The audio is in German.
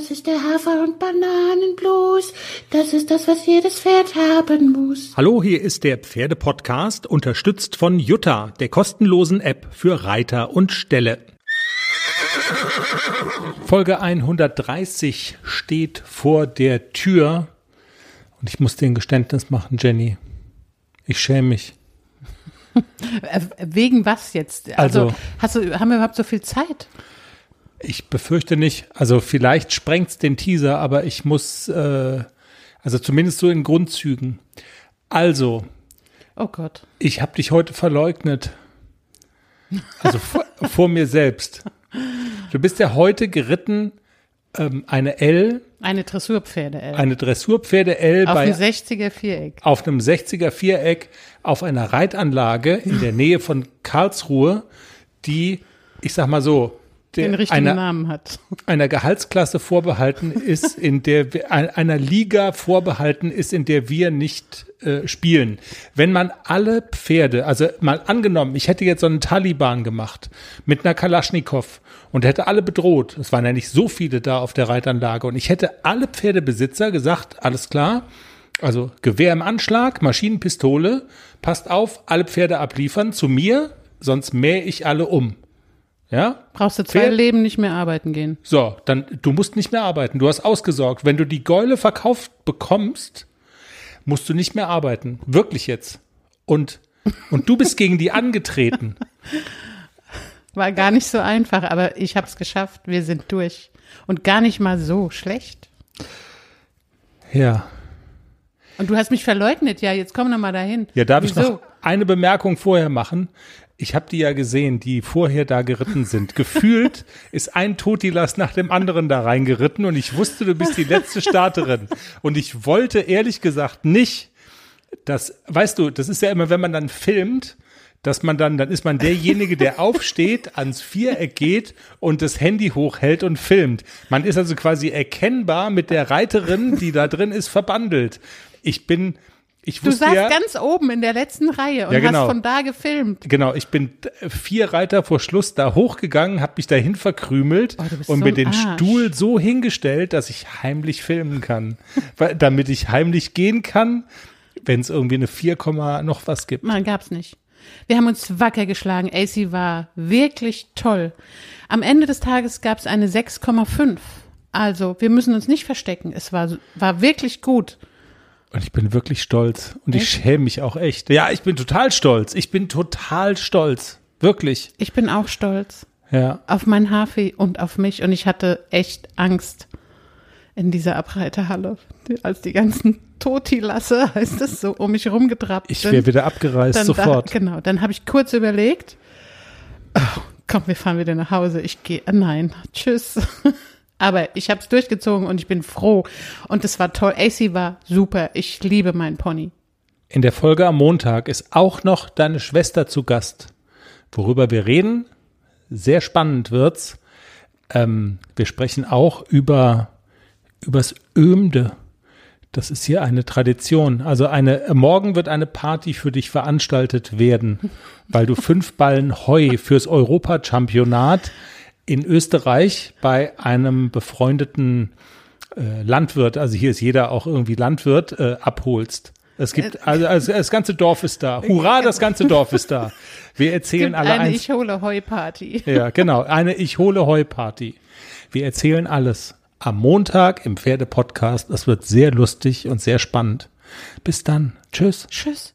Das ist der Hafer- und Bananenblues. Das ist das, was jedes Pferd haben muss. Hallo, hier ist der Pferdepodcast, unterstützt von Jutta, der kostenlosen App für Reiter und Ställe. Folge 130 steht vor der Tür. Und ich muss dir ein Geständnis machen, Jenny. Ich schäme mich. Äh, Wegen was jetzt? Also, Also- hast du, haben wir überhaupt so viel Zeit? Ich befürchte nicht. Also vielleicht sprengt's den Teaser, aber ich muss, äh, also zumindest so in Grundzügen. Also, Oh Gott. ich habe dich heute verleugnet. Also vor, vor mir selbst. Du bist ja heute geritten ähm, eine L, Eine Dressurpferde, ey. eine Dressurpferde L Auf bei dem 60er Viereck. auf einem 60er Viereck auf einer Reitanlage in der Nähe von Karlsruhe, die, ich sag mal so, der, Den richtigen einer, Namen hat. einer Gehaltsklasse vorbehalten ist, in der wir, ein- einer Liga vorbehalten ist, in der wir nicht äh, spielen. Wenn man alle Pferde, also mal angenommen, ich hätte jetzt so einen Taliban gemacht mit einer Kalaschnikow und hätte alle bedroht. Es waren ja nicht so viele da auf der Reitanlage und ich hätte alle Pferdebesitzer gesagt, alles klar, also Gewehr im Anschlag, Maschinenpistole, passt auf, alle Pferde abliefern zu mir, sonst mähe ich alle um. Ja? Brauchst du zwei Pferd- Leben nicht mehr arbeiten gehen. So, dann, du musst nicht mehr arbeiten. Du hast ausgesorgt. Wenn du die Gäule verkauft bekommst, musst du nicht mehr arbeiten. Wirklich jetzt. Und, und du bist gegen die angetreten. War gar nicht so einfach, aber ich habe es geschafft. Wir sind durch. Und gar nicht mal so schlecht. Ja. Und du hast mich verleugnet. Ja, jetzt komm noch mal dahin. Ja, darf ich Wieso? noch eine Bemerkung vorher machen? Ich habe die ja gesehen, die vorher da geritten sind. Gefühlt ist ein Totilas nach dem anderen da reingeritten und ich wusste, du bist die letzte Starterin. Und ich wollte ehrlich gesagt nicht, dass, weißt du, das ist ja immer, wenn man dann filmt, dass man dann, dann ist man derjenige, der aufsteht, ans Viereck geht und das Handy hochhält und filmt. Man ist also quasi erkennbar mit der Reiterin, die da drin ist, verbandelt. Ich bin, ich Du wusste saßt ja, ganz oben in der letzten Reihe und Ja, genau. hast von da gefilmt. Genau, ich bin vier Reiter vor Schluss da hochgegangen, habe mich dahin verkrümelt Oh, du und so mir den Arsch. Stuhl so hingestellt, dass ich heimlich filmen kann. Weil, damit ich heimlich gehen kann, wenn es irgendwie eine 4, Komma noch was gibt. Nein, gab's nicht. Wir haben uns wacker geschlagen. AC war wirklich toll. Am Ende des Tages gab's eine 6,5. Also, wir müssen uns nicht verstecken. Es war, war wirklich gut. Und ich bin wirklich stolz. Und ich Echt? schäme mich auch echt. Ja, ich bin total stolz. Ich bin total stolz. Wirklich. Ich bin auch stolz Ja. auf mein Hafi und auf mich. Und ich hatte echt Angst in dieser Abreiterhalle, als die ganzen Totilasse, heißt es so, um mich rumgetrabt Ich wäre wieder abgereist dann sofort. Da, genau, dann habe ich kurz überlegt, oh, komm, wir fahren wieder nach Hause. Ich gehe, nein, tschüss. Aber ich habe es durchgezogen und ich bin froh. Und es war toll. AC war super. Ich liebe meinen Pony. In der Folge am Montag ist auch noch deine Schwester zu Gast. Worüber wir reden, sehr spannend wird's. Ähm, wir sprechen auch über übers Ömde. Das ist hier eine Tradition. Also eine morgen wird eine Party für dich veranstaltet werden, weil du fünf Ballen Heu fürs Europachampionat in Österreich bei einem befreundeten äh, Landwirt, also hier ist jeder auch irgendwie Landwirt, äh, abholst. Es gibt, also, also das ganze Dorf ist da. Hurra, das ganze Dorf ist da. Wir erzählen alle eine eins. Ich hole Heu-Party. Ja, genau. Eine Ich hole Heu-Party. Wir erzählen alles am Montag im Pferde-Podcast. Das wird sehr lustig und sehr spannend. Bis dann. Tschüss. Tschüss.